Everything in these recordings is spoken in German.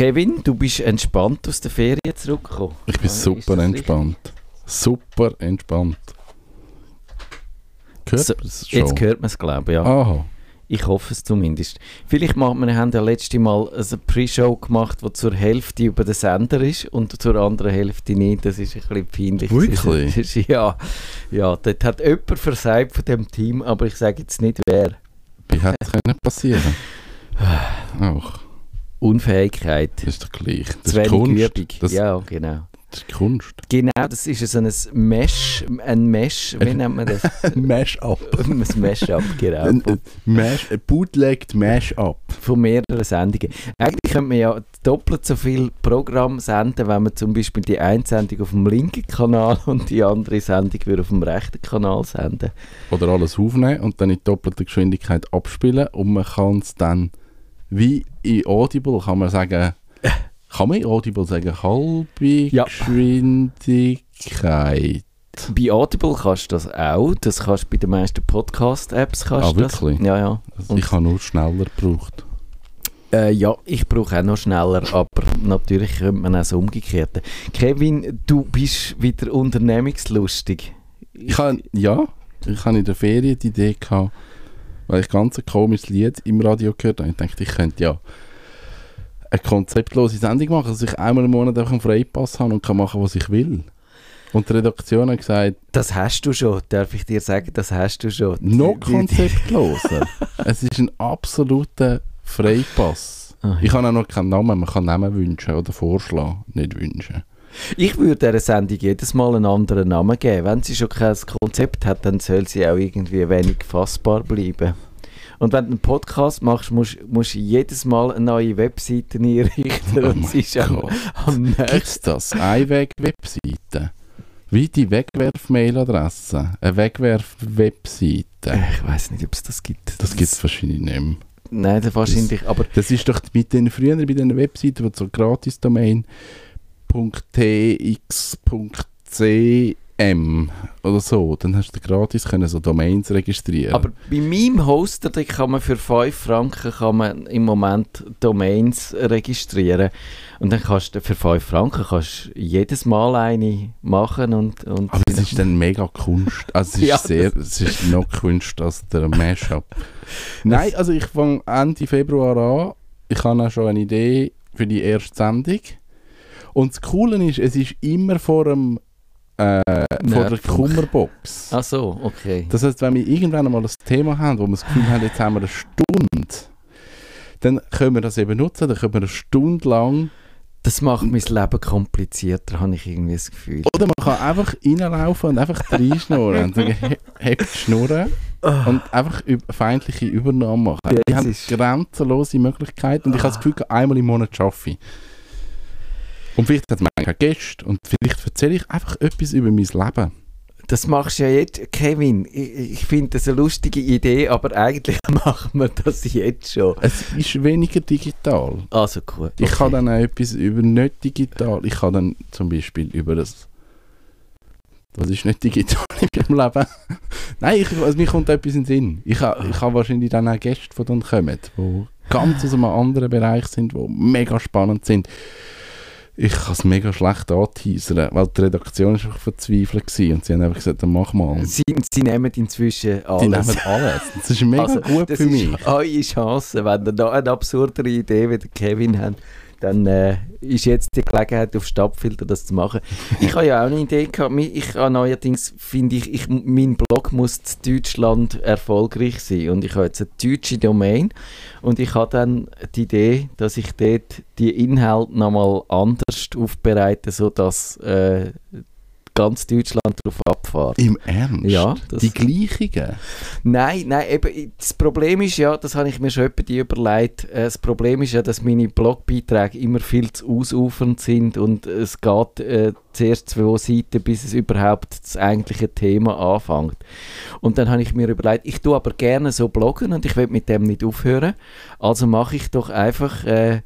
Kevin, du bist entspannt aus der Ferien zurückgekommen. Ich bin Ah, super entspannt. Super entspannt. Gehört So? Jetzt hört man es, glaube ich, ja. Aha. Ich hoffe es zumindest. Vielleicht machen wir, wir haben ja letzte Mal eine Pre-Show gemacht, die zur Hälfte über den Sender ist und zur anderen Hälfte nicht. Das ist ein bisschen peinlich. Wirklich? Das ist, ja, ja, dort hat jemand versagt von dem Team, aber ich sage jetzt nicht wer. Wie hätte es passieren? Auch. Unfähigkeit. Das ist doch gleich. Das Zu ist Kunst. Das, ja, genau. das ist Kunst. Genau, das ist so ein Mesh, ein Mesh, wie nennt man das? Ein Mash-up. ein Mesh-up, genau. Ein, ein, Mash, ein bootlegged Mash-up. von mehreren Sendungen. Eigentlich könnte man ja doppelt so viel Programm senden, wenn man zum Beispiel die eine Sendung auf dem linken Kanal und die andere Sendung würde auf dem rechten Kanal senden. Oder alles aufnehmen und dann in doppelter Geschwindigkeit abspielen und man kann es dann wie in Audible kann man sagen, kann man in Audible sagen, halbe Ja. Geschwindigkeit. Bei Audible kannst du das auch. Das kannst du bei den meisten Podcast-Apps. kannst Ah, du das. wirklich? Ja, ja. Also ich habe nur schneller gebraucht. Äh, ja, ich brauche auch noch schneller, aber natürlich könnte man auch das Umgekehrte. Kevin, du bist wieder unternehmungslustig. Ich habe, ja, ich habe in der Ferien die Idee gehabt, weil ich ganz ein komisches Lied im Radio gehört habe. Ich dachte, ich könnte ja eine konzeptlose Sendung machen, dass ich einmal im Monat einfach einen Freipass habe und kann machen, was ich will. Und die Redaktion hat gesagt, Das hast du schon, darf ich dir sagen, das hast du schon. noch konzeptloser. es ist ein absoluter Freipass. Ah, Ich habe auch noch keinen Namen, man kann Namen wünschen oder vorschlagen, nicht wünschen. Ich würde dieser Sendung jedes Mal einen anderen Namen geben. Wenn sie schon kein Konzept hat, dann soll sie auch irgendwie wenig fassbar bleiben. Und wenn du einen Podcast machst, musst du jedes Mal eine neue Webseite einrichten. Oh und sie ist am, am nächsten. Das? Einweg-Webseite? Wie die Wegwerf-Mail-Adresse? Eine Wegwerf-Webseite? Ich weiß nicht, ob es das gibt. Das gibt es wahrscheinlich nicht mehr. Nein, das wahrscheinlich. Aber Das ist doch mit den früher bei den Webseiten, wo so Gratis-Domain .tx.cm oder so, dann hast du gratis können so Domains registrieren. Aber bei meinem Hoster kann man für 5 Franken kann man im Moment Domains registrieren. Und dann kannst du für 5 Franken kannst jedes Mal eine machen und, und Aber es ist dann mega Kunst. Also es ist Ja, sehr, es ist noch Kunst als der Mashup. Nein, also ich fange Ende Februar an. Ich habe auch schon eine Idee für die erste Sendung. Und das Coole ist, es ist immer vor, dem, äh, vor der. Kummerbox. Ach so, okay. Das heißt, wenn wir irgendwann einmal ein Thema haben, wo wir das Gefühl haben, jetzt haben wir eine Stunde, dann können wir das eben nutzen, dann können wir eine Stunde lang Das macht mein Leben komplizierter, habe ich irgendwie das Gefühl. Oder man kann einfach reinlaufen und einfach reinschnurren und sagen, he- hebt die Schnurren und einfach feindliche Übernahmen machen. Die haben grenzenlose Möglichkeiten und ich habe das Gefühl, einmal im Monat schaffe ich. Und vielleicht hat man keine Gäste und vielleicht erzähle ich einfach etwas über mein Leben. Das machst du ja jetzt, Kevin. Ich, ich finde das eine lustige Idee, aber eigentlich machen wir das jetzt schon. Es ist weniger digital. Also gut. Ich okay. kann dann auch etwas über nicht digital. Ich kann dann zum Beispiel über das. Was ist nicht digital in meinem Leben? Nein, ich, also mir kommt etwas in den Sinn. Ich habe ich ha wahrscheinlich dann auch Gäste, die dann kommen, die ganz aus einem anderen Bereich sind, die mega spannend sind. Ich kann es mega schlecht anteasern, weil die Redaktion ist einfach verzweifelt gewesen und sie haben einfach gesagt, dann mach mal. Sie, sie nehmen inzwischen alles. Die nehmen alles. Das ist mega Also, gut das für ist mich. eure Chance. Wenn ihr noch eine absurdere Idee wie der Kevin habt, dann äh, ist jetzt die Gelegenheit auf Stadtfilter das zu machen. Ich habe ja auch eine Idee gehabt. Ich habe neuerdings, finde ich, ich, mein Blog muss in Deutschland erfolgreich sein. Und ich habe jetzt eine deutsche Domain. Und ich habe dann die Idee, dass ich dort die Inhalte nochmal anders aufbereite, sodass äh, ganz Deutschland darauf abfährt. Im Ernst? Ja, das- Die gleichen? Nein, nein, eben, das Problem ist ja, das habe ich mir schon etwa die überlegt, äh, das Problem ist ja, dass meine Blogbeiträge immer viel zu ausufernd sind und es geht äh, zuerst zwei Seiten, bis es überhaupt das eigentliche Thema anfängt. Und dann habe ich mir überlegt, ich tue aber gerne so bloggen und ich will mit dem nicht aufhören, also mache ich doch einfach... Äh,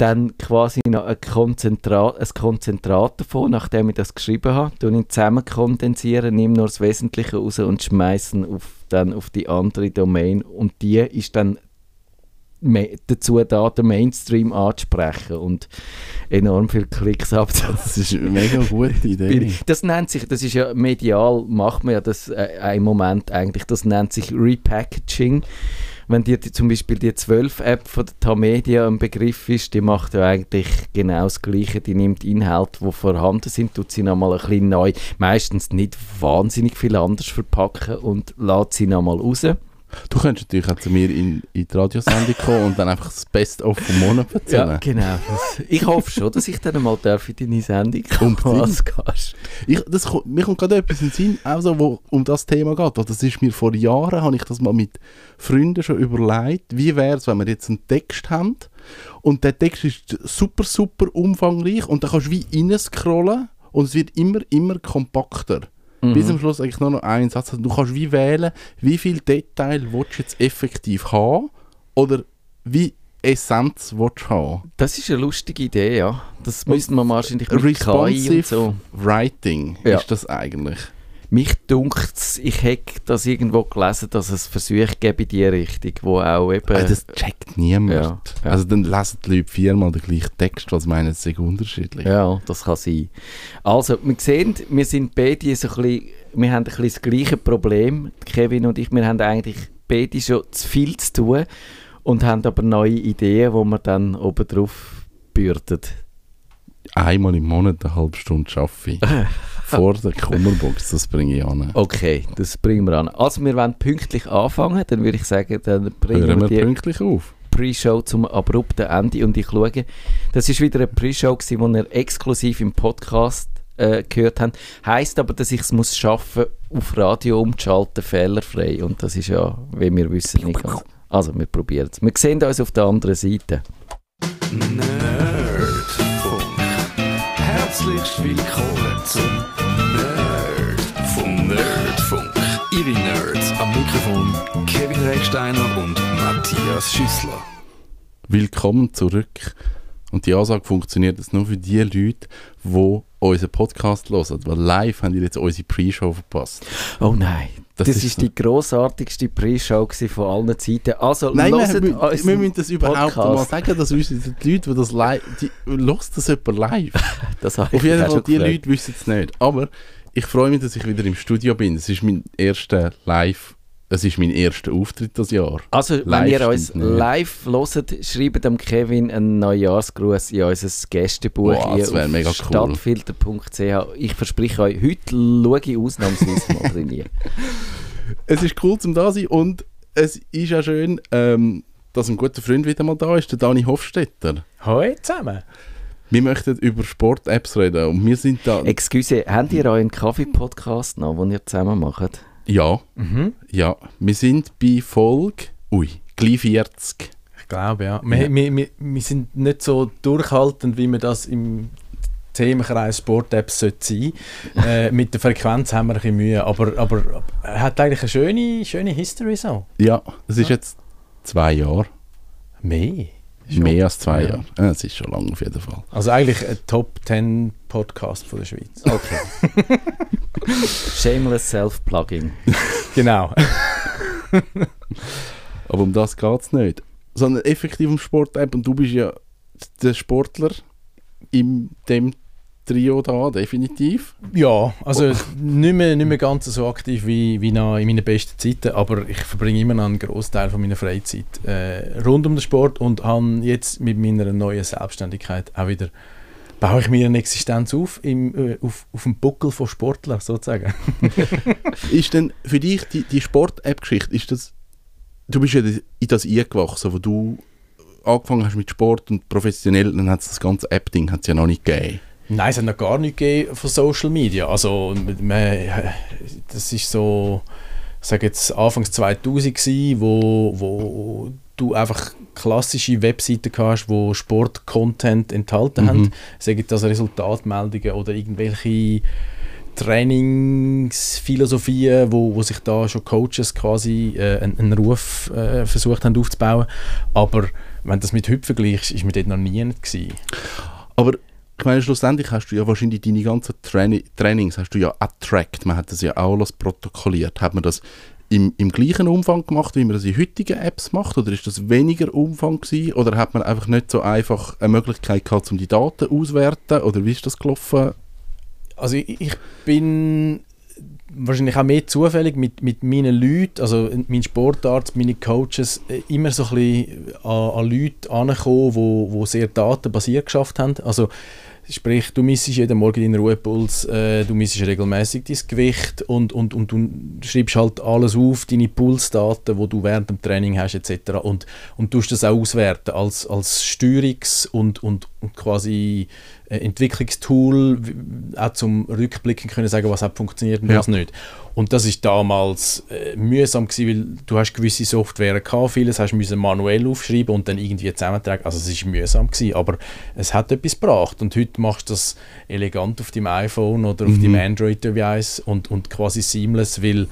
dann quasi noch ein Konzentrat, ein Konzentrat davon, nachdem ich das geschrieben habe, tue ich zusammen kondensieren, nehme nur das Wesentliche raus und schmeißen auf, dann auf die andere Domain und die ist dann dazu da, den Mainstream anzusprechen und enorm viele Klicks abzuholen. Das ist eine mega gute Idee. Das nennt sich, das ist ja medial, macht man ja das äh, im Moment eigentlich, das nennt sich Repackaging. Wenn dir die, zum Beispiel die 12-App von der Tamedia ein Begriff ist, die macht ja eigentlich genau das Gleiche. Die nimmt Inhalte, die vorhanden sind, tut sie nochmal ein bisschen neu, meistens nicht wahnsinnig viel anders verpacken und lädt sie nochmal raus. Du könntest natürlich auch zu mir in, in die Radiosendung kommen und dann einfach das Best-of vom Monat erzählen. Ja, genau. Das, ich hoffe schon, dass ich dann mal darf in deine Sendung kommen als Gast. Ich, das, mir kommt gerade etwas in den Sinn, auch so, wo um das Thema geht. Das ist mir vor Jahren, habe ich das mal mit Freunden schon überlegt, wie wäre es, wenn wir jetzt einen Text haben und der Text ist super, super umfangreich und dann kannst du wie reinscrollen und es wird immer, immer kompakter. Mhm. Bis am Schluss eigentlich nur noch ein Satz. Also Du kannst wie wählen, wie viel Detail willst du jetzt effektiv haben oder wie Essenz willst du haben. Das ist eine lustige Idee, ja. Das Und müsste man wahrscheinlich mit KI und Responsive so. Writing Ja. ist das eigentlich. Mich dunkt ich hätte das irgendwo gelesen, dass es Versuche gäbe in die Richtung, wo auch eben... Also das checkt niemand. ja, ja. Also dann lesen die Leute viermal den gleichen Text, was meinen sie unterschiedlich. ja, das kann sein. Also, wir sehen, wir sind beide so ein bisschen, wir haben ein bisschen das gleiche Problem, Kevin und ich, wir haben eigentlich beide schon zu viel zu tun und haben aber neue Ideen, die wir dann oben drauf bürden. Einmal im Monat eine halbe Stunde arbeite ich. Vor der Kummerbox, das bringe ich an. Okay, das bringen wir an. Also, wir wollen pünktlich anfangen, dann würde ich sagen, dann bringen Hören wir wir die pünktlich auf. Pre-Show zum abrupten Ende und ich schaue, das ist wieder eine Pre-Show gewesen, die ihr exklusiv im Podcast äh, gehört habt. Heißt aber, dass ich es muss schaffen, auf Radio umzuschalten, fehlerfrei und das ist ja, wie wir wissen, nicht ganz. Also, wir probieren es. Wir sehen uns auf der anderen Seite. Nerdfunk. Herzlich willkommen zum Ihre Nerds am Mikrofon Kevin Recksteiner und Matthias Schüssler. Willkommen zurück. Und die Ansage funktioniert jetzt nur für die Leute, die unseren Podcast hören. Weil live haben die jetzt unsere Pre-Show verpasst. Oh nein, das, Das ist, ist die grossartigste Pre-Show von allen Zeiten. Also, Nein, wir, hört wir, wir müssen das überhaupt Podcast. mal sagen, dass unsere die Leute, die das live, die, hört das jemand live. Das Auf jeden Fall, die gefragt. Leute wissen es nicht. Aber ich freue mich, dass ich wieder im Studio bin. Es ist mein erster Live, es ist mein erster Auftritt das Jahr. Also, wenn Live ihr uns live hört, schreibt dem Kevin einen Neujahrsgruß in unser Gästebuch Wow, hier das auf mega cool. stadtfilter.ch. Ich verspreche euch, heute schaue ich ausnahmsweise mal drin. Es ist cool zum da sein und es ist auch schön, ähm, dass ein guter Freund wieder mal da ist, der Dani Hofstetter. Hoi zusammen. Wir möchten über Sport-Apps reden und wir sind da... Excuse, habt ihr euren Kaffee-Podcast noch, den ihr zusammen macht? ja, Mhm. ja. Wir sind bei Folge... Ui, gleich 40. Ich glaube, ja. Wir, Ja. Wir, wir, wir sind nicht so durchhaltend, wie wir das im Themenkreis Sport-Apps sollte sein. äh, mit der Frequenz haben wir ein bisschen Mühe, aber, aber er hat eigentlich eine schöne, schöne History so. Ja, es ist jetzt zwei Jahre. Mehr? Mehr als zwei Ja. Jahre. Ja, es ist schon lange auf jeden Fall. Also eigentlich ein Top 10 Podcast von der Schweiz. Okay. Shameless Self-Plugging. genau. Aber um das geht es nicht. Sondern effektiv um Sport-App und du bist ja der Sportler in dem Trio da, definitiv. Ja, also nicht, mehr, nicht mehr ganz so aktiv wie, wie noch in meinen besten Zeiten, aber ich verbringe immer noch einen Großteil von meiner Freizeit äh, rund um den Sport und habe jetzt mit meiner neuen Selbstständigkeit auch wieder baue ich mir eine Existenz auf, im, äh, auf, auf dem Buckel von Sportlern sozusagen. Ist denn für dich die, die Sport-App-Geschichte, ist das, du bist ja in das eingewachsen, wo du angefangen hast mit Sport und professionell, dann hat es das ganze App-Ding hat's ja noch nicht gegeben. Nein, es hat noch gar nichts von Social Media. Also, man, das ist so, ich sage jetzt Anfangs 2000 gewesen, wo, wo du einfach klassische Webseiten hast, wo Sport-Content enthalten Mhm. haben. Sagen das Resultatmeldungen oder irgendwelche Trainingsphilosophien, wo, wo sich da schon Coaches quasi äh, einen, einen Ruf äh, versucht haben aufzubauen. Aber wenn du das mit heute vergleichst, ist mir dort noch nie gewesen. Aber ich meine, schlussendlich hast du ja wahrscheinlich deine ganzen Traini Trainings hast du ja tracked. Man hat das ja auch alles protokolliert. Hat man das im, im gleichen Umfang gemacht, wie man das in heutigen Apps macht? Oder ist das weniger Umfang gewesen? Oder hat man einfach nicht so einfach eine Möglichkeit gehabt, um die Daten auszuwerten? Oder wie ist das gelaufen? Also ich, ich bin wahrscheinlich auch mehr zufällig mit, mit meinen Leuten, also mein Sportarzt, meine Coaches, äh, immer so ein bisschen an, an Leute angekommen, die sehr datenbasiert geschafft haben. Also Sprich, du misst jeden Morgen deinen Ruhepuls, äh, du misst regelmäßig dein Gewicht und, und, und du schreibst halt alles auf, deine Pulsdaten, die du während dem Training hast etc. Und, und tust das auch auswerten als, als Steuerungs- und, und, und quasi äh, Entwicklungstool, auch zum Rückblicken können sagen, was hat funktioniert und ja. was nicht. Und das ist damals äh, mühsam gewesen, weil du hast gewisse Software gehabt, vieles hast du manuell aufschreiben und dann irgendwie zusammentragen. Also es ist mühsam gewesen, aber es hat etwas gebracht. Und heute machst das elegant auf deinem iPhone oder auf mhm. deinem Android-Device und, und quasi seamless, weil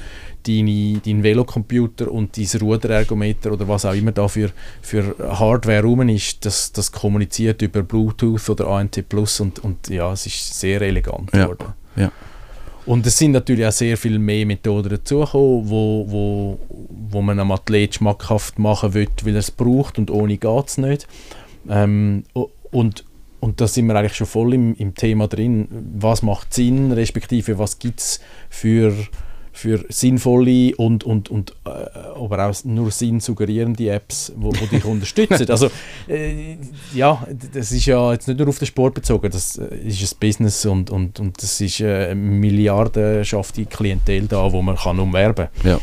deine, dein Velocomputer und dein Ruderergometer oder was auch immer da für, für Hardware rum ist, das, das kommuniziert über Bluetooth oder ANT Plus und, und ja, es ist sehr elegant ja. geworden. Ja. Und es sind natürlich auch sehr viel mehr Methoden dazugekommen, wo, wo, wo man einem Athlet schmackhaft machen will, weil er es braucht und ohne geht es nicht. Ähm, und, und da sind wir eigentlich schon voll im, im Thema drin. Was macht Sinn, respektive was gibt es für für sinnvolle und, und, und äh, aber auch nur Sinn suggerierende Apps, wo, wo dich unterstützen. Also äh, ja, das ist ja jetzt nicht nur auf den Sport bezogen, das äh, ist ein Business und, und, und das ist äh, eine milliardenschafte Klientel da, wo man kann umwerben kann. Ja.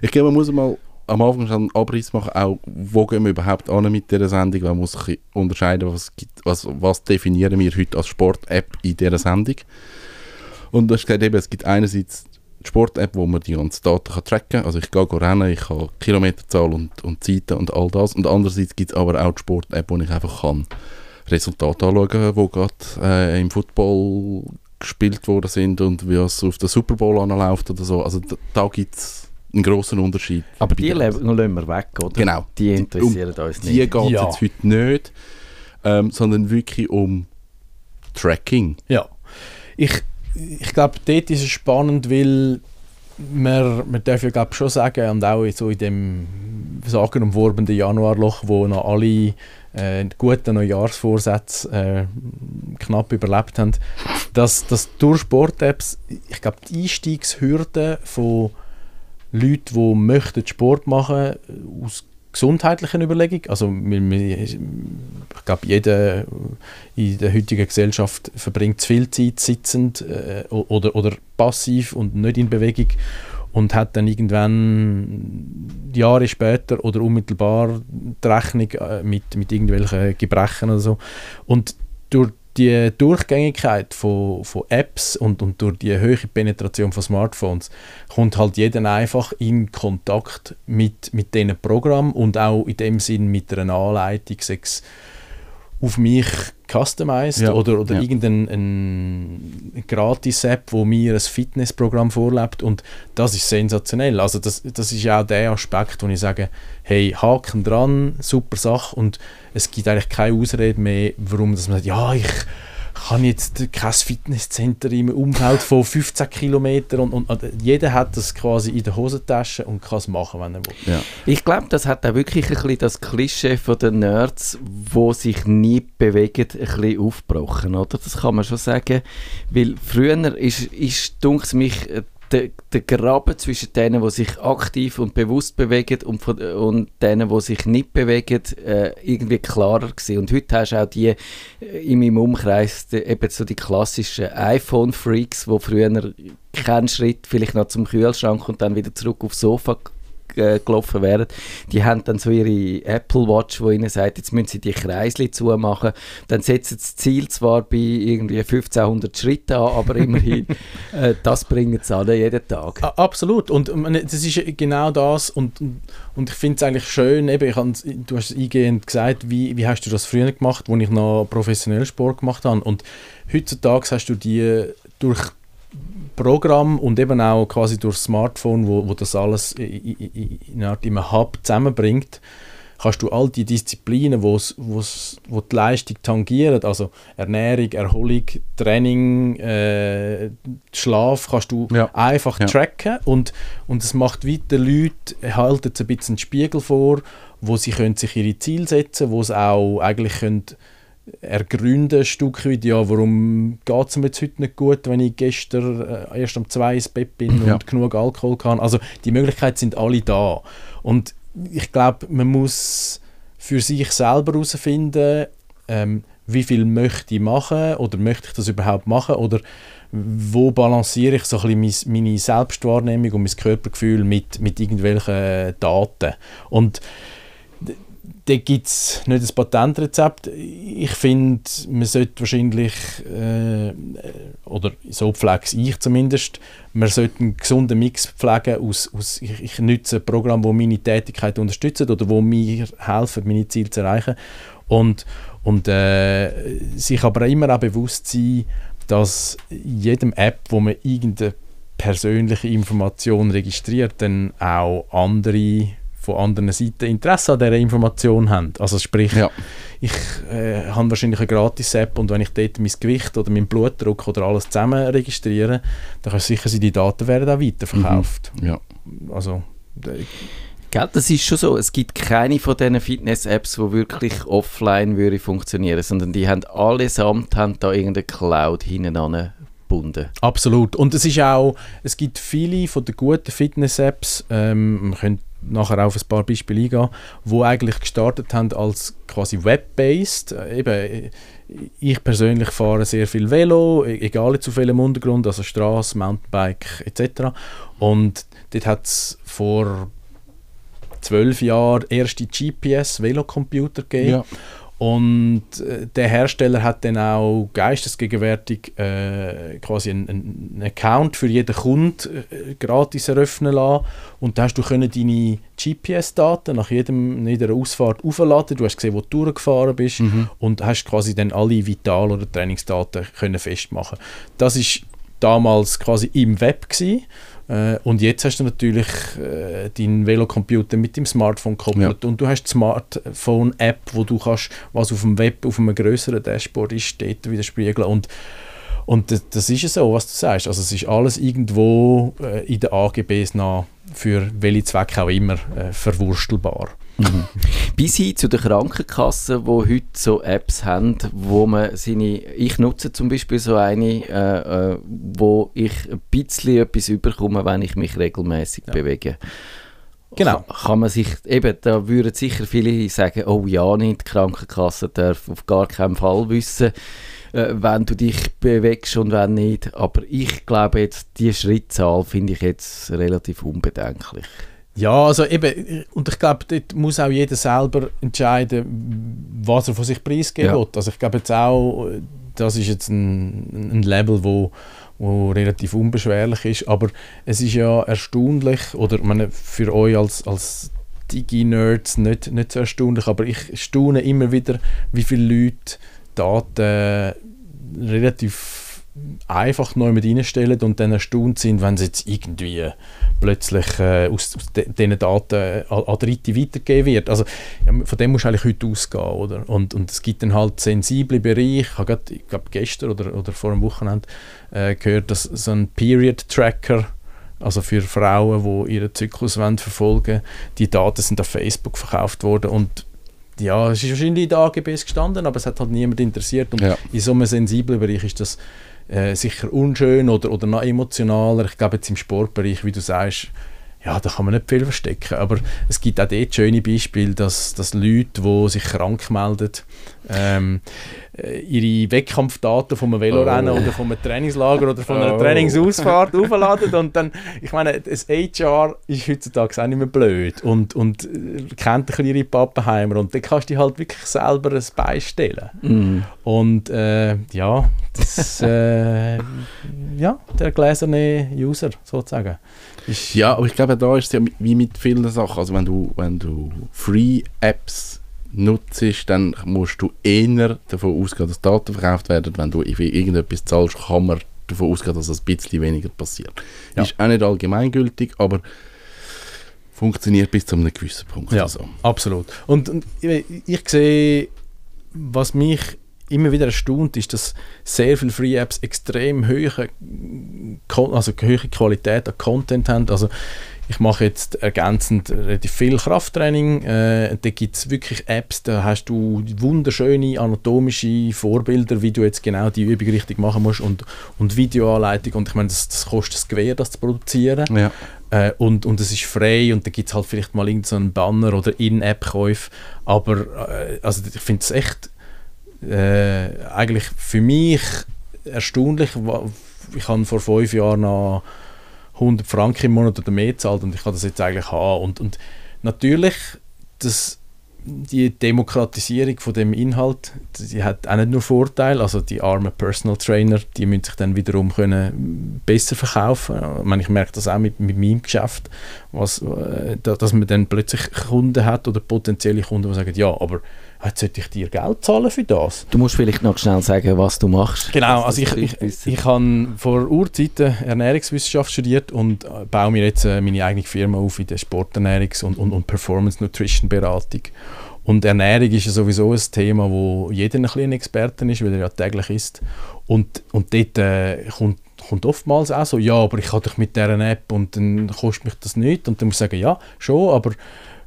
Ich glaube, man muss mal am Anfang schon einen Abriss machen, auch wo gehen wir überhaupt an mit dieser Sendung, man muss unterscheiden, was, gibt, was, was definieren wir heute als Sport-App in dieser Sendung. Und du hast gesagt, eben, es gibt einerseits die Sport-App, wo man die ganzen Daten kann tracken kann. Also ich gehe rennen, ich habe Kilometerzahl und, und Zeiten und all das. Und andererseits gibt es aber auch die Sport-App, wo ich einfach kann Resultate anschauen die gerade äh, im Football gespielt worden sind und wie es auf den Super Bowl anläuft oder so. Also da, da gibt es einen grossen Unterschied. Aber die lassen wir weg, oder? Genau. Die interessieren um, uns nicht. Die geht es ja. jetzt heute nicht, ähm, sondern wirklich um Tracking. Ja. Ich ich glaube, dort ist es spannend, weil man, man darf ja glaub, schon sagen, und auch so in dem sagenumworbenen Januarloch, wo noch alle äh, guten Neujahrsvorsätze äh, knapp überlebt haben, dass, dass durch Sport-Apps, ich glaube, die Einstiegshürde von Leuten, die möchten Sport machen aus gesundheitlichen Überlegung. Also ich glaube, jeder in der heutigen Gesellschaft verbringt zu viel Zeit sitzend äh, oder, oder passiv und nicht in Bewegung und hat dann irgendwann Jahre später oder unmittelbar die Rechnung äh, mit, mit irgendwelchen Gebrechen oder so. Und durch die Durchgängigkeit von, von Apps und, und durch die hohe Penetration von Smartphones kommt halt jeder einfach in Kontakt mit, mit diesen Programmen und auch in dem Sinn mit einer Anleitung, sechs auf mich customized ja. oder, oder ja. irgendeine Gratis-App, wo mir ein Fitnessprogramm vorlebt und das ist sensationell. Also das, das ist auch der Aspekt, wo ich sage, hey, Haken dran, super Sache und es gibt eigentlich keine Ausrede mehr, warum dass man sagt, ja, ich kann jetzt kein Fitnesscenter im Umfeld von 15 Kilometern und, und, und, jeder hat das quasi in der Hosentasche und kann es machen, wenn er will. Ja. Ich glaube, das hat auch wirklich ein bisschen das Klischee von den Nerds, wo sich nie bewegen, ein bisschen aufgebrochen, oder? Das kann man schon sagen, weil früher ist, ist dunkel mich äh, der, der Graben zwischen denen, die sich aktiv und bewusst bewegen und, von, und denen, die sich nicht bewegen, äh, irgendwie klarer gewesen. Und heute hast du auch die äh, in meinem Umkreis, die, eben so die klassischen iPhone-Freaks, die früher keinen Schritt vielleicht noch zum Kühlschrank und dann wieder zurück aufs Sofa gelaufen wären, die haben dann so ihre Apple Watch, wo ihnen sagt, jetzt müssen sie die Kreisli zumachen. Dann setzen sie das Ziel zwar bei irgendwie 1500 Schritten an, aber immerhin, äh, das bringen sie alle jeden Tag. Absolut. Und das ist genau das. Und, und ich finde es eigentlich schön, eben, ich du hast es eingehend gesagt, wie, wie hast du das früher gemacht, als ich noch professionell Sport gemacht habe. Und heutzutage hast du die durch Programm und eben auch quasi durch das Smartphone, wo, wo das alles in, in, in, in einem Hub zusammenbringt, kannst du all die Disziplinen, wo's, wo's, wo die Leistung tangieren, also Ernährung, Erholung, Training, äh, Schlaf, kannst du Ja. einfach Ja. tracken und, und es macht weiter Leute, halten ein bisschen einen Spiegel vor, wo sie können sich ihre Ziele setzen wo sie auch eigentlich können ergründen ein Stück weit, ja, warum geht es mir jetzt heute nicht gut, wenn ich gestern äh, erst um zwei ins Bett bin Ja. und genug Alkohol kann. Also die Möglichkeiten sind alle da. Und ich glaube, man muss für sich selber herausfinden, ähm, wie viel möchte ich machen oder möchte ich das überhaupt machen oder wo balanciere ich so ein bisschen mein, meine Selbstwahrnehmung und mein Körpergefühl mit, mit irgendwelchen Daten. Und da gibt es nicht ein Patentrezept. Ich finde, man sollte wahrscheinlich, äh, oder so pflege ich zumindest, man sollte einen gesunden Mix pflegen aus, aus ich, ich nutze ein Programm, das meine Tätigkeit unterstützt oder wo mir helfen, meine Ziele zu erreichen. Und, und äh, sich aber immer auch bewusst sein, dass jedem App, wo man irgendeine persönliche Information registriert, dann auch andere von anderen Seiten Interesse an dieser Information haben. Also sprich, Ja. ich äh, habe wahrscheinlich eine Gratis-App und wenn ich dort mein Gewicht oder meinen Blutdruck oder alles zusammen registriere, dann kann es sicher sein, die Daten werden auch weiterverkauft. Ja. Also, d- Gell, das ist schon so. Es gibt keine von diesen Fitness-Apps, die wirklich offline würde funktionieren, sondern die haben allesamt haben da irgendeine Cloud hinten gebunden. Absolut. Und es ist auch, es gibt viele von den guten Fitness-Apps, ähm, wir können nachher auf ein paar Beispiele eingehen, wo eigentlich gestartet haben als quasi web-based. Äh, Eben, äh, ich persönlich fahre sehr viel Velo, e- egal zu welchem Untergrund, also Straße, Mountainbike etc. Und dort hat es vor zwölf Jahren erste GPS-Velocomputer gegeben. Ja. Und äh, der Hersteller hat dann auch geistesgegenwärtig äh, quasi einen, einen Account für jeden Kunden äh, gratis eröffnen lassen. Und da hast du können deine GPS-Daten nach jedem, jeder Ausfahrt aufladen. Du hast gesehen, wo du durchgefahren bist Mhm. und hast quasi dann alle Vital- oder Trainingsdaten können festmachen. Das ist damals quasi im Web gewesen. Äh, und jetzt hast du natürlich äh, deinen Velocomputer mit dem Smartphone gekoppelt und du hast die Smartphone-App, wo du kannst, was auf dem Web auf einem größeren Dashboard ist, dort widerspiegeln und und das, das ist ja so, was du sagst. Also es ist alles irgendwo äh, in den AGBs nach für welche Zwecke auch immer äh, verwurstelbar. Bis hin zu den Krankenkassen, die heute so Apps haben, wo man seine... Ich nutze zum Beispiel so eine, äh, äh, wo ich ein bisschen etwas überkomme, wenn ich mich regelmäßig Ja. bewege. Genau. Kann man sich... Eben, da würden sicher viele sagen, oh ja, nicht, die Krankenkasse darf auf gar keinen Fall wissen, äh, wenn du dich bewegst und wenn nicht. Aber ich glaube jetzt, die Schrittzahl finde ich jetzt relativ unbedenklich. Ja, also eben, und ich glaube, dort muss auch jeder selber entscheiden, was er von sich preisgeben Ja. will. Also ich glaube jetzt auch, das ist jetzt ein, ein Level, wo, wo relativ unbeschwerlich ist, aber es ist ja erstaunlich, oder ich meine, für euch als, als Digi-Nerds nicht, nicht so erstaunlich, aber ich staune immer wieder, wie viele Leute Daten relativ einfach neu mit reinstellen und dann erstaunt sind, wenn sie jetzt irgendwie plötzlich äh, aus, aus de, diesen Daten äh, an, Dritte weitergegeben wird. Also ja, von dem musst du eigentlich heute ausgehen, oder? Und, und es gibt dann halt sensible Bereiche. Ich habe gerade, ich glaube gestern oder, oder vor einem Wochenende äh, gehört, dass so ein Period-Tracker also für Frauen, die ihren Zyklus wollen verfolgen die Daten sind auf Facebook verkauft worden und ja, es ist wahrscheinlich in den AGBs gestanden, aber es hat halt niemand interessiert und Ja. in so einem sensiblen Bereich ist das äh, sicher unschön oder, oder noch emotionaler. Ich glaube jetzt im Sportbereich, wie du sagst, ja, da kann man nicht viel verstecken, aber es gibt auch dort schöne Beispiele, dass, dass Leute, die sich krank melden, ähm, äh, ihre Wettkampfdaten von einem Velorennen Oh. oder von einem Trainingslager oder von einer Oh. Trainingsausfahrt aufladen und dann, ich meine, das HR ist heutzutage auch nicht mehr blöd und, und äh, kennt ein bisschen ihre Pappenheimer und dann kannst du dich halt wirklich selber ein Bein stellen. Mhm. Und äh, ja, das, äh, ja, der gläserne User sozusagen. Ist, Ja, aber ich glaube, da ist es ja wie mit vielen Sachen. Also wenn du, wenn du Free-Apps nutzt, dann musst du eher davon ausgehen, dass Daten verkauft werden. Wenn du für irgendetwas zahlst, kann man davon ausgehen, dass es ein bisschen weniger passiert. Ja. Ist auch nicht allgemeingültig, aber funktioniert bis zu einem gewissen Punkt. Ja. Also. Absolut. Und, und ich, ich sehe, was mich immer wieder erstaunt, ist, dass sehr viele Free Apps extrem hohe, Ko- also hohe Qualität an Content haben. Also ich mache jetzt ergänzend relativ viel Krafttraining. Äh, da gibt es wirklich Apps, da hast du wunderschöne anatomische Vorbilder, wie du jetzt genau die Übung richtig machen musst und, und Videoanleitung. Und ich meine, das, das kostet das Gewehr, das zu produzieren. Ja. Äh, und, und es ist frei und da gibt es halt vielleicht mal irgendeinen so Banner oder In-App-Käufe. Aber äh, also ich finde es echt äh, eigentlich für mich erstaunlich. Ich habe vor fünf Jahren noch 100 Franken im Monat oder mehr gezahlt und ich kann das jetzt eigentlich haben. Und, und natürlich, das, die Demokratisierung von dem Inhalt, die hat auch nicht nur Vorteile. Also die armen Personal Trainer, die müssen sich dann wiederum können besser verkaufen. Ich, meine, ich merke das auch mit, mit meinem Geschäft, was, äh, da- dass man dann plötzlich Kunden hat oder potenzielle Kunden, die sagen, ja, aber jetzt sollte ich dir Geld zahlen für das? Du musst vielleicht noch schnell sagen, was du machst. Genau, also ich, ich, wissen. ich habe vor Urzeiten Ernährungswissenschaft studiert und äh, baue mir jetzt äh, meine eigene Firma auf in der Sporternährungs- und, und, und Performance Nutrition Beratung. Und Ernährung ist ja sowieso ein Thema, wo jeder ein bisschen ein Experte ist, weil er ja täglich isst. Und, und dort äh, kommt, kommt oftmals auch so, ja, aber ich habe doch mit dieser App und dann kostet mich das nicht. Und dann muss ich sagen, ja, schon, aber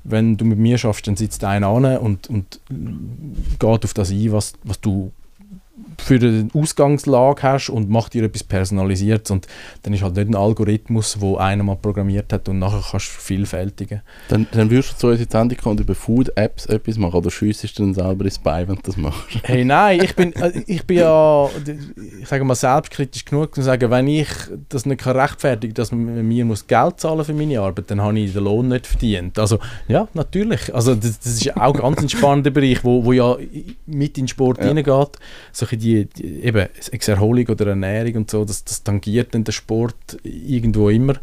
wenn du mit mir schaffst, dann sitzt einer an und, und geht auf das ein, was, was du für eine Ausgangslage hast und macht dir etwas Personalisiertes und dann ist halt nicht ein Algorithmus, wo einer mal programmiert hat und nachher kannst du vervielfältigen. Dann, dann würdest du zu uns in die Sendung kommen und über Food-Apps etwas machen oder schiessest du dann selber ins Bein, wenn du das machst? Hey, nein, ich bin, äh, ich bin ja, ich sage mal, selbstkritisch genug, um zu sagen, wenn ich das nicht kann rechtfertigen kann, dass man mir muss Geld zahlen für meine Arbeit, dann habe ich den Lohn nicht verdient. Also, ja, natürlich. Also, das, das ist auch ganz ein spannender Bereich, wo, wo ja mit in den Sport Ja. reingeht. Solche die, die, eben, Erholung oder Ernährung und so, das, das tangiert dann den Sport irgendwo immer.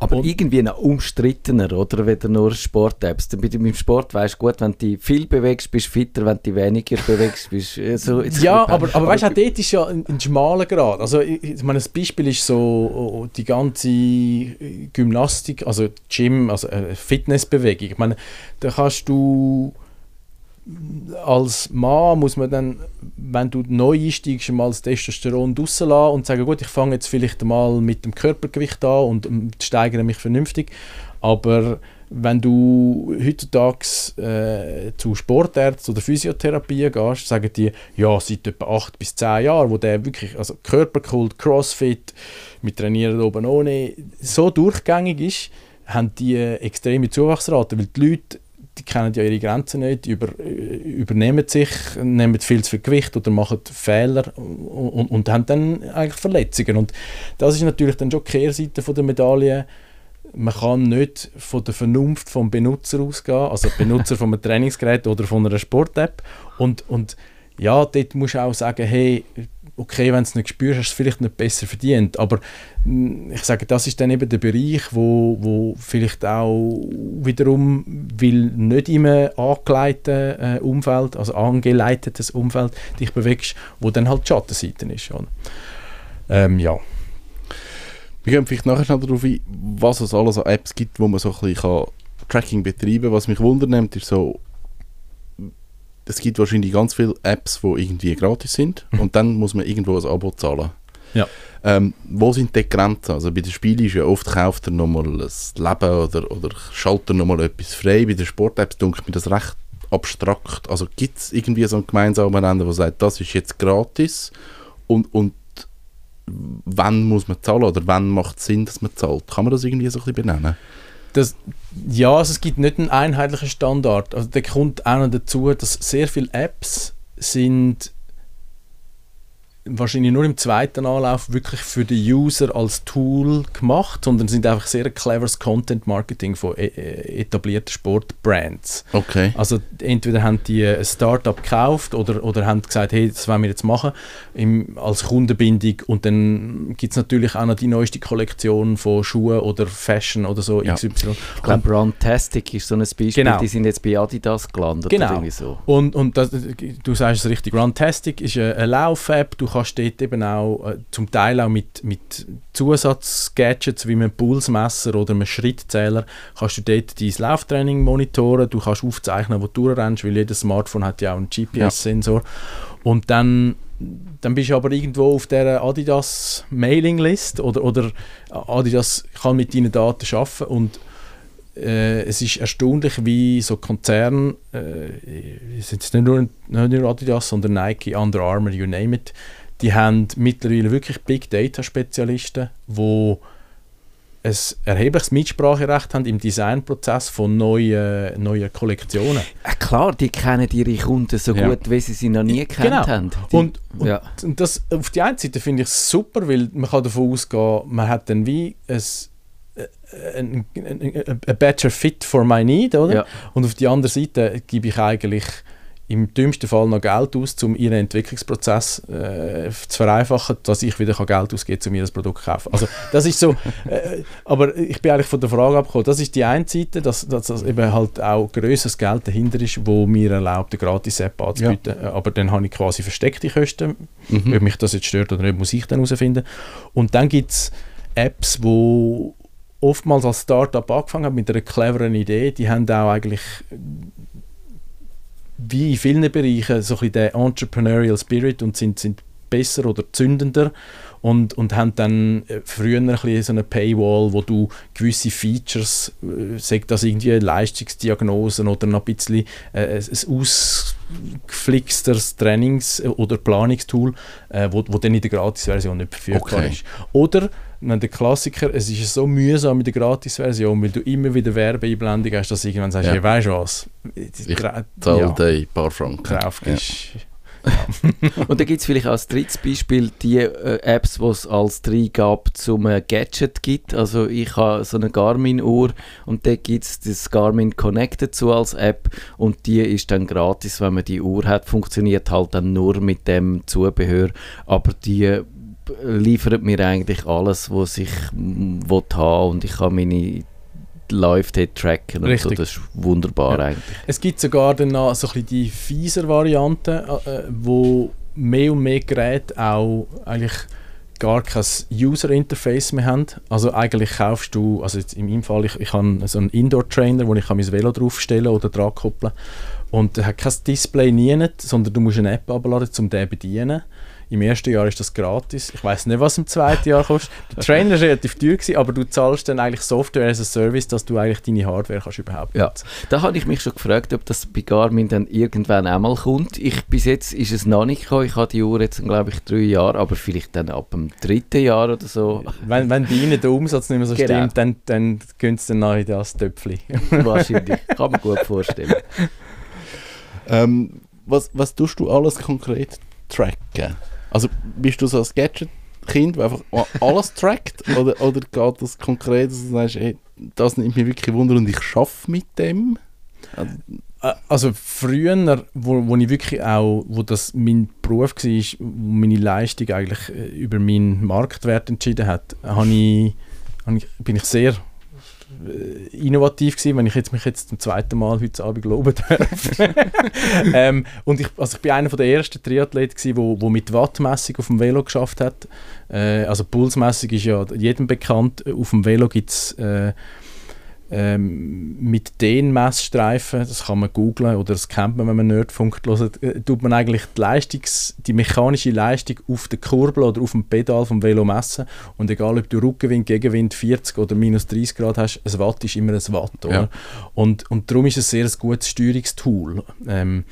Aber Und- irgendwie noch umstrittener, oder? Weder nur Sport-Apps. Dem Sport weißt du gut, wenn du viel bewegst, bist du fitter, wenn du weniger bewegst, bist du so, jetzt Ja, aber, aber weißt du, auch dort ist ja ein, ein schmaler Grad. Also, ich, ich meine, das Beispiel ist so oh, die ganze Gymnastik, also Gym, also äh, Fitnessbewegung. Ich meine, da kannst du als Mann muss man dann, wenn du neu einsteigst, mal das Testosteron rauslassen und sagen, gut, ich fange jetzt vielleicht mal mit dem Körpergewicht an und ähm, steigere mich vernünftig. Aber wenn du heutzutage äh, zu Sportärzten oder Physiotherapie gehst, sagen die, ja, seit etwa 8 bis 10 Jahren, wo der wirklich, also Körperkult, Crossfit, mit Trainieren oben ohne, so durchgängig ist, haben die äh, extreme Zuwachsraten, weil die Leute die kennen ja ihre Grenzen nicht, über, äh, übernehmen sich, nehmen viel zu viel Gewicht oder machen Fehler und, und, und haben dann eigentlich Verletzungen. Und das ist natürlich dann schon die Kehrseite von der Medaille. Man kann nicht von der Vernunft vom Benutzer ausgehen, also Benutzer von einem Trainingsgerät oder von einer Sport-App. Und, und ja, dort musst du auch sagen, hey, okay, wenn du es nicht spürst, hast du es vielleicht nicht besser verdient. Aber mh, ich sage, das ist dann eben der Bereich, wo, wo vielleicht auch wiederum, weil nicht in einem angeleiteten äh, Umfeld, also angeleitetes Umfeld dich bewegst, wo dann halt die Schattenseite ist. Ähm, ja. Wir gehen vielleicht nachher noch darauf ein, was es alles an Apps gibt, wo man so ein bisschen Tracking betreiben kann. Was mich wundernimmt, ist so, es gibt wahrscheinlich ganz viele Apps, die irgendwie gratis sind und dann muss man irgendwo ein Abo zahlen. Ja. Ähm, wo sind die Grenzen? Also bei den Spielen ist ja oft kauft er nochmal ein Leben oder, oder schaltet er nochmal etwas frei. Bei den Sport-Apps dunkelt mir das recht abstrakt. Also gibt es irgendwie so einen gemeinsamen Nenner, der sagt, das ist jetzt gratis und, und wann muss man zahlen oder wann macht es Sinn, dass man zahlt? Kann man das irgendwie so ein bisschen benennen? Das, ja, also es gibt nicht einen einheitlichen Standard. Also der kommt auch noch dazu, dass sehr viele Apps sind wahrscheinlich nur im zweiten Anlauf wirklich für den User als Tool gemacht, sondern sind einfach sehr cleveres Content Marketing von e e- etablierten Sportbrands. Okay. Also entweder haben die ein Startup gekauft oder, oder haben gesagt, hey, das wollen wir jetzt machen im, als Kundenbindung und dann gibt es natürlich auch noch die neueste Kollektion von Schuhen oder Fashion oder so Ja. XY. Ich glaube, Runtastic ist so ein Beispiel. Genau. Die sind jetzt bei Adidas gelandet. Genau. Oder irgendwie so. Und, und das, du sagst es richtig, Runtastic ist eine, eine Lauf-App, du kannst dort eben auch äh, zum Teil auch mit, mit Zusatzgadgets wie einem Pulsmesser oder einem Schrittzähler kannst du dort dein Lauftraining monitoren, du kannst aufzeichnen, wo du rennst, weil jedes Smartphone hat ja auch einen GPS-Sensor und dann dann bist du aber irgendwo auf der Adidas Mailinglist oder, oder Adidas kann mit deinen Daten arbeiten. Und äh, es ist erstaunlich, wie so Konzerne, äh, es sind nicht nur, nicht nur Adidas, sondern Nike, Under Armour, you name it, die haben mittlerweile wirklich Big Data Spezialisten, die ein erhebliches Mitspracherecht haben im Designprozess von neuen, neuen Kollektionen. Äh, klar, die kennen ihre Kunden so Ja. gut, wie sie sie noch nie gekannt Genau. haben. Die, Und, und, ja. und das auf die einen Seite finde ich es super, weil man kann davon ausgehen, man hat dann wie ein, äh, ein, ein, ein, a better fit for my need, oder? Ja. Und auf die andere Seite gebe ich eigentlich im dümmsten Fall noch Geld aus, um ihren Entwicklungsprozess äh, zu vereinfachen, dass ich wieder Geld ausgeben kann, um ihr das Produkt zu kaufen. Also das ist so, äh, aber ich bin eigentlich von der Frage abgekommen, das ist die eine Seite, dass, dass, dass eben halt auch grösseres Geld dahinter ist, wo mir erlaubt, eine Gratis-App anzubieten, Äh, aber dann habe ich quasi versteckte Kosten, Mhm. ob mich das jetzt stört oder nicht, muss ich dann herausfinden. Und dann gibt es Apps, die oftmals als Startup angefangen haben mit einer cleveren Idee, die haben auch eigentlich wie in vielen Bereichen so ein bisschen den Entrepreneurial Spirit und sind, sind besser oder zündender und, und haben dann äh, früher ein bisschen so eine Paywall, wo du gewisse Features, äh, sagt das irgendwie Leistungsdiagnosen oder noch ein bisschen äh, ein ausgeflixteres Trainings- oder Planungstool, äh, wo, wo dann in der Gratis-Version nicht verfügbar Okay. ist. Oder wenn der Klassiker, es ist so mühsam mit der Gratis-Version, weil du immer wieder Werbeeinblendung hast, dass du irgendwann sagst, Ja. hey, weißt du was? Ich Dra- Zahl ja, ein paar Franken. drauf Ja. Und da gibt es vielleicht als drittes Beispiel die äh, Apps, die es als Dreigabe zum äh, Gadget gibt. Also ich habe so eine Garmin-Uhr und da gibt es das Garmin Connect dazu als App und die ist dann gratis, wenn man die Uhr hat. Funktioniert halt dann nur mit dem Zubehör, aber die äh, liefert mir eigentlich alles, was ich will haben und ich kann meine Läufe dort tracken und so. Das ist wunderbar Ja. eigentlich. Es gibt sogar dann noch so ein die fieser Variante, äh, wo mehr und mehr Geräte auch eigentlich gar kein User Interface mehr haben. Also eigentlich kaufst du, also jetzt in meinem Fall, ich, ich habe so einen Indoor Trainer, wo ich mein Velo draufstellen oder dran koppeln und der hat kein Display nie, sondern du musst eine App abladen, um den zu bedienen. Im ersten Jahr ist das gratis. Ich weiß nicht, was im zweiten Jahr kostet. Der Trainer war relativ teuer, gewesen, aber du zahlst dann eigentlich Software as a Service, dass du eigentlich deine Hardware kannst überhaupt Ja. nutzen. Da habe ich mich schon gefragt, ob das bei Garmin dann irgendwann einmal kommt. Ich, bis jetzt ist es noch nicht gekommen. Ich habe die Uhr jetzt, glaube ich, drei Jahre, aber vielleicht dann ab dem dritten Jahr oder so. Wenn, wenn bei Ihnen der Umsatz nicht mehr so Genau. stimmt, dann, dann gehen Sie dann noch in das Töpfchen. Wahrscheinlich. Kann man gut vorstellen. Ähm, was, was tust du alles konkret tracken? Also bist du so ein Gadget-Kind, das einfach alles trackt? Oder, oder geht das konkret, dass du sagst, ey, das nimmt mich wirklich Wunder und ich schaffe mit dem? Also, Also früher, wo, wo ich wirklich auch, wo das mein Beruf war, wo meine Leistung eigentlich äh, über meinen Marktwert entschieden hat, habe ich, habe ich, bin ich sehr innovativ gewesen, wenn ich jetzt mich jetzt zum zweiten Mal heute Abend loben darf. ähm, und ich, also ich bin einer von der ersten Triathleten gewesen, wo, wo mit Wattmessung auf dem Velo geschafft hat. Äh, also Pulsmessung ist ja jedem bekannt. Auf dem Velo gibt es äh, ähm, mit den Messstreifen, das kann man googlen oder das kennt man, wenn man Nerdfunk hört, äh, tut man eigentlich die, Leistungs-, die mechanische Leistung auf der Kurbel oder auf dem Pedal vom Velo messen und egal ob du Rückenwind, Gegenwind 40 oder minus 30 Grad hast, ein Watt ist immer ein Watt. Oder? Ja. Und, und darum ist es sehr ein gutes Steuerungstool. Ähm,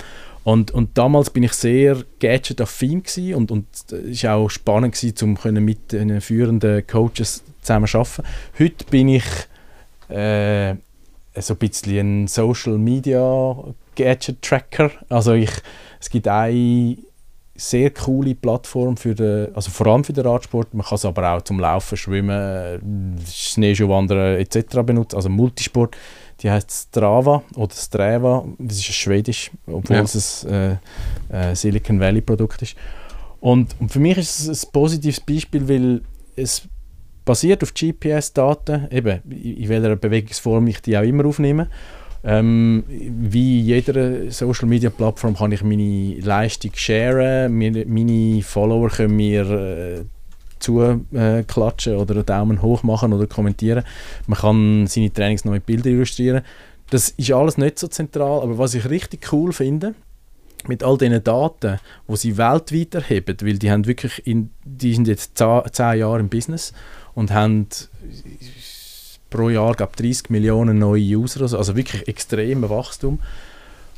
und, und damals bin ich sehr gadget-affin und, und es war auch spannend gewesen, um mit den führenden Coaches zusammen zu arbeiten. Heute bin ich äh, so ein bisschen ein Social Media Gadget Tracker. Also ich, es gibt eine sehr coole Plattform für den, also vor allem für den Radsport. Man kann es aber auch zum Laufen, Schwimmen, Schneeschuhwandern etc. benutzen. Also Multisport. Die heißt Strava oder Strava. Das ist schwedisch, obwohl Ja. es ein äh, Silicon Valley Produkt ist. Und, und für mich ist es ein positives Beispiel, weil es basiert auf GPS-Daten, eben in welcher Bewegungsform ich die auch immer aufnehme. Ähm, wie jeder Social Media Plattform kann ich meine Leistung sharen, meine, meine Follower können mir äh, zuklatschen oder einen Daumen hoch machen oder kommentieren. Man kann seine Trainings noch mit Bildern illustrieren. Das ist alles nicht so zentral, aber was ich richtig cool finde, mit all diesen Daten, die sie weltweit erheben, weil die haben wirklich in, die sind jetzt zehn Jahre im Business und haben pro Jahr glaub, 30 Millionen neue User, also wirklich extremes Wachstum.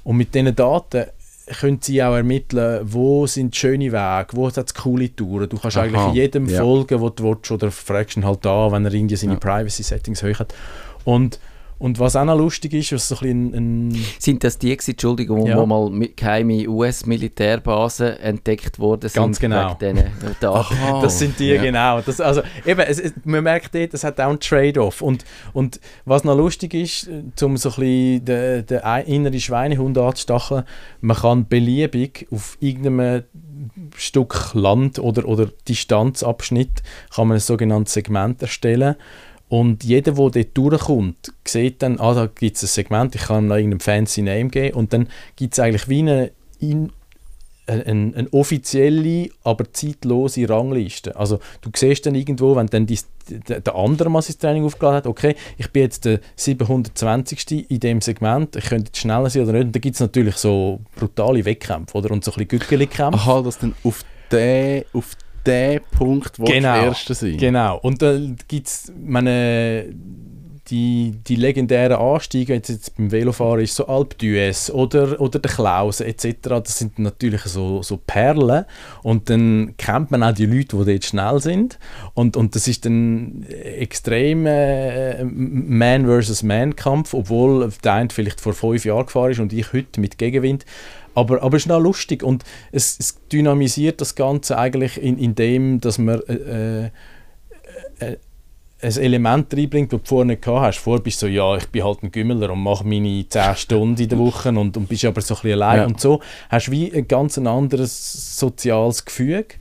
Und mit diesen Daten können sie auch ermitteln, wo sind schöne Wege, wo hat es coole Touren. Du kannst Aha, eigentlich jedem ja. folgen, wo du willst, oder fragst ihn halt da, wenn er irgendwie seine Ja. Privacy-Settings hoch hat. Und, und was auch noch lustig ist, was so ein ein, Sind das die, Entschuldigung, wo, Ja. wo mal geheime US-Militärbasen entdeckt worden sind? Ganz genau. Daten? Aha, Das sind die, ja. genau. Das, also, eben, es, es, man merkt dort, es hat auch einen Trade-off. Und, und was noch lustig ist, äh, um so ein bisschen den, den inneren Schweinehund anzustacheln, man kann beliebig auf irgendeinem Stück Land oder, oder Distanzabschnitt kann man ein sogenanntes Segment erstellen. Und jeder, der dort durchkommt, sieht dann, ah, da gibt es ein Segment, ich kann ihm noch irgendeinen fancy Name geben und dann gibt es eigentlich wie eine, in, eine, eine offizielle, aber zeitlose Rangliste. Also du siehst dann irgendwo, wenn dann dies, der, der andere mal sein Training aufgeladen hat, okay, ich bin jetzt der 720. in dem Segment, ich könnte jetzt schneller sein oder nicht. Und dann gibt es natürlich so brutale Wettkämpfe oder? und so ein bisschen Gückeli-Kämpfe. Aha, dass dann auf den, auf den Punkt wo Genau. der Erste sein. Genau. Und dann gibt es, meine, die, die legendären Anstiege, jetzt, jetzt beim Velofahren ist so Alpe d'Huez oder, oder der Klaus etc., das sind natürlich so, so Perlen und dann kennt man auch die Leute, die dort schnell sind und, und das ist dann extrem äh, Man versus Man Kampf, obwohl der eine vielleicht vor fünf Jahren gefahren ist und ich heute mit Gegenwind. Aber, aber es ist auch lustig und es, es dynamisiert das Ganze eigentlich in, in dem, dass man äh, äh, ein Element reinbringt, das du vorher nicht gehabt hast. Vorher bist du so, ja, ich bin halt ein Gümmeler und mache meine 10 Stunden in der Woche und, und bist aber so ein bisschen allein. Ja. Und so hast du wie ein ganz anderes soziales Gefüge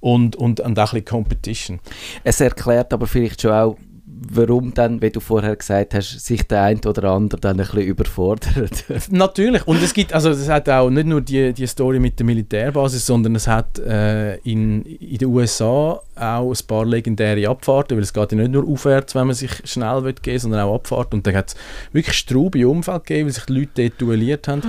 und, und, und auch ein bisschen Competition. Es erklärt aber vielleicht schon auch, warum dann, wie du vorher gesagt hast, sich der eine oder andere dann ein bisschen überfordert. Natürlich. Und es gibt, also es hat auch nicht nur die, die Story mit der Militärbasis, sondern es hat äh, in, in den USA auch ein paar legendäre Abfahrten, weil es geht ja nicht nur aufwärts, wenn man sich schnell will gehen sondern auch Abfahrten. Und da hat es wirklich straube Umfeld gegeben, weil sich die Leute dort duelliert haben.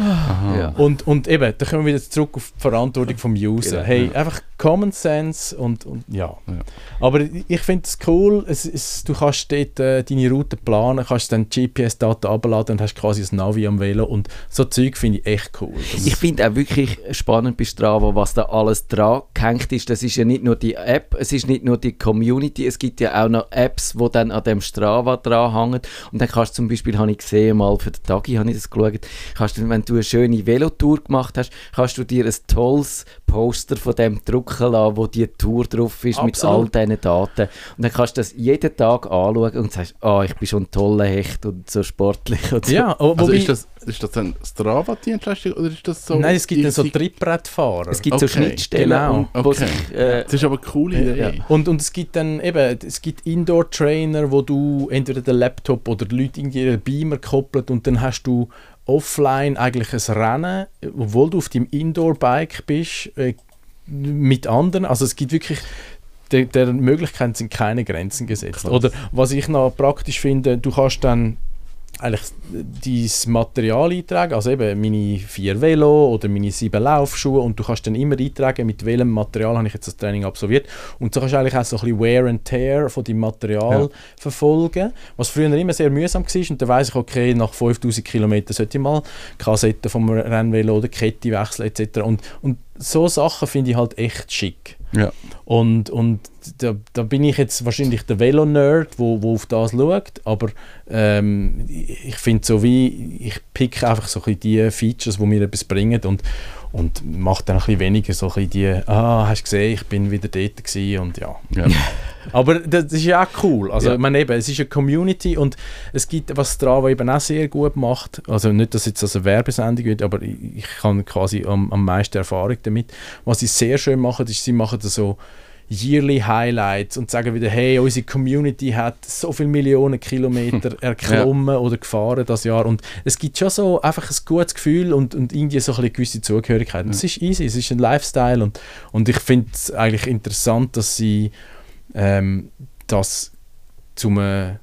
Ja. Und, und eben, da kommen wir wieder zurück auf die Verantwortung vom User. Genau. Hey, einfach Common Sense und, und ja. Ja. Aber ich finde es cool, es, es, du kannst dort äh, deine Route planen, kannst dann GPS-Daten abladen und hast quasi ein Navi am Velo und so Zeug finde ich echt cool. Das Ich finde auch wirklich spannend bei Strava, was da alles dran gehängt ist. Das ist ja nicht nur die App, es ist nicht nur die Community, es gibt ja auch noch Apps, die dann an dem Strava dranhängen. Und dann kannst du zum Beispiel, habe ich gesehen, mal für den Tagi habe ich das geschaut, kannst du, wenn du eine schöne Velotour gemacht hast, kannst du dir ein tolles Poster von dem drucken lassen, wo die Tour drauf ist mit all Absolut. diesen Daten. Und dann kannst du das jeden Tag anschauen und sagst, ah, ich bin schon ein toller Hecht und so sportlich. Und so. ja, aber Also ist das, ist das dann Strava-Dienstleistung oder ist das so... Nein, es gibt dann so Trittbrettfahrer. Es gibt so Okay, Schnittstellen, genau. Okay. sich, äh, Das ist aber eine coole Idee. Ja. Und, und es gibt dann eben, es gibt Indoor-Trainer, wo du entweder den Laptop oder die Leute irgendwie einen Beamer koppelt und dann hast du offline eigentlich ein Rennen, obwohl du auf deinem Indoor-Bike bist, äh, mit anderen. Also es gibt wirklich, der, der Möglichkeiten sind keine Grenzen gesetzt. Krass. Oder was ich noch praktisch finde, du kannst dann eigentlich dein Material eintragen, also eben meine vier Velo oder meine sieben Laufschuhe und du kannst dann immer eintragen, mit welchem Material habe ich jetzt das Training absolviert und so kannst du eigentlich auch so ein bisschen Wear and Tear von deinem Material Ja. verfolgen, was früher immer sehr mühsam war und dann weiss ich, okay, nach 5000 Kilometern sollte ich mal Kassette vom Rennvelo oder Kette wechseln etc. Und, und so Sachen finde ich halt echt schick. Ja. Und, und da, da bin ich jetzt wahrscheinlich der Velo-Nerd, wo, wo auf das schaut, aber ähm, ich finde so wie, ich pick einfach so ein bisschen die Features, die mir etwas bringen und, und mache dann ein bisschen weniger so ein bisschen die, ah, hast du gesehen, ich bin wieder dort gewesen und ja. Ja. Aber das ist ja auch cool. Also, Ja. ich meine eben, es ist eine Community und es gibt, was Strava eben auch sehr gut macht, also nicht, dass jetzt das eine Werbesendung wird, aber ich, ich habe quasi am, am meisten Erfahrung damit. Was sie sehr schön machen, ist, sie machen das so Yearly Highlights und sagen wieder, hey, unsere Community hat so viele Millionen Kilometer erklommen oder gefahren das Jahr. Und es gibt schon so einfach ein gutes Gefühl und, und irgendwie so eine gewisse Zugehörigkeit. Es ist easy, es ist ein Lifestyle und, und ich finde es eigentlich interessant, dass sie ähm, das zum äh,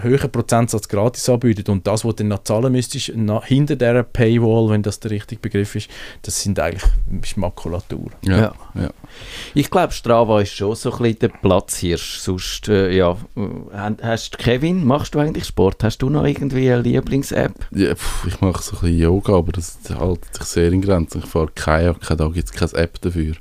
höheren Prozentsatz gratis anbieten und das, was du dann noch zahlen müsstest, nach, hinter dieser Paywall, wenn das der richtige Begriff ist, das sind eigentlich ist Makulatur. Ja. Ja. ja. Ich glaube, Strava ist schon so ein bisschen der Platzhirsch. Sonst, äh, ja, äh, hast Kevin, machst du eigentlich Sport? Hast du noch irgendwie eine Lieblings-App? Ja, ich mache so ein bisschen Yoga, aber das hält sich sehr in Grenzen. Ich fahre Kajak, da gibt es keine App dafür.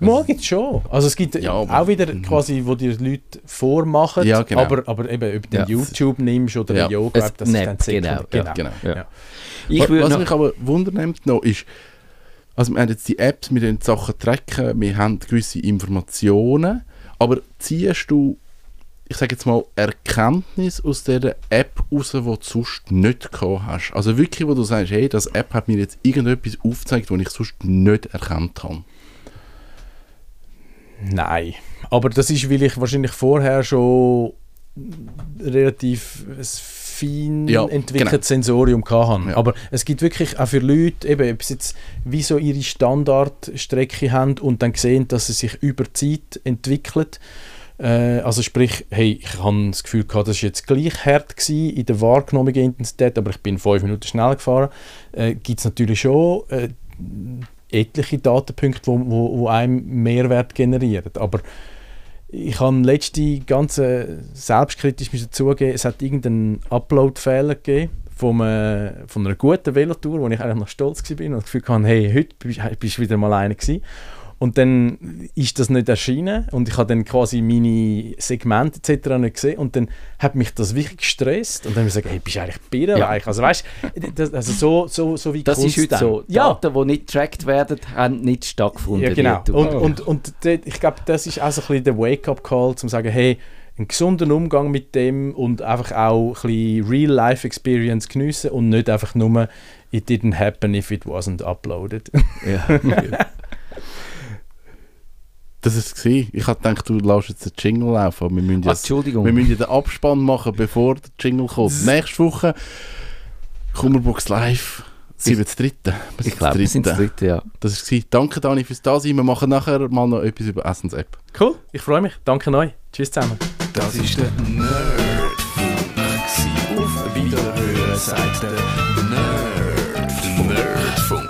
Mal gibt es schon. Also es gibt Ja, auch wieder quasi, wo die Leute vormachen, Ja, genau. aber, aber eben, ob du Ja. YouTube nimmst oder Ja. Yoga, Es das ist dann sekundär. genau, Genau. Ja. Ich Was mich aber wundernimmt noch ist, also wir haben jetzt die Apps, wir die Sachen tracken, wir haben gewisse Informationen, aber ziehst du, ich sage jetzt mal, Erkenntnis aus dieser App raus, die du sonst nicht gehabt hast? Also wirklich, wo du sagst, hey, das App hat mir jetzt irgendetwas aufgezeigt, was ich sonst nicht erkannt habe. Nein. Aber das ist, weil ich wahrscheinlich vorher schon relativ ein fein Ja, entwickeltes genau. Sensorium hatte. Ja. Aber es gibt wirklich auch für Leute, eben, ob sie jetzt wie so ihre Standardstrecke haben und dann sehen, dass sie sich über Zeit entwickelt. Äh, also sprich, hey, ich habe das Gefühl gehabt, das war jetzt gleich hart gewesen in der wahrgenommenen Intensität, aber ich bin fünf Minuten schnell gefahren. Äh, gibt es natürlich schon äh, etliche Datenpunkte, wo, wo, wo einem Mehrwert generieren. Aber ich habe letzte ganze selbstkritisch müssen zugeben, es hat irgendeinen Upload-Fehler gegeben von, äh, von einer guten Velotour, wo ich eigentlich noch stolz war und das Gefühl hatte, hey, heute bist du wieder mal einer gewesen. Und dann ist das nicht erschienen und ich habe dann quasi meine Segmente etc. nicht gesehen und dann hat mich das wirklich gestresst und dann habe ich gesagt, hey, bist du eigentlich birrenweich? Also weißt du, also so, so, so wie das ist Kunst heute dann. so. Ja, Daten, die nicht getrackt werden, haben nicht stattgefunden. ja, genau. wie du- Und, und, und ich glaube, das ist auch so ein bisschen der Wake-up-Call, um zu sagen, hey, einen gesunden Umgang mit dem und einfach auch ein bisschen Real-Life-Experience geniessen und nicht einfach nur «It didn't happen if it wasn't uploaded». ja. Das ist es. Ich habe gedacht, du lässt jetzt den Jingle laufen, aber wir müssen ja, Entschuldigung. wir müssen ja den Abspann machen, bevor der Jingle kommt. Nächste Woche Kummerbox Live, 7.3. ich glaube, wir sind das dritte, ja. Das ist es. Danke Dani fürs Dasein. Wir machen nachher mal noch etwas über Essens-App. Cool, ich freue mich. Danke euch. Tschüss zusammen. Das ist der Nerdfunk. Auf Wiederhören sagt der Nerd. Nerdfunk.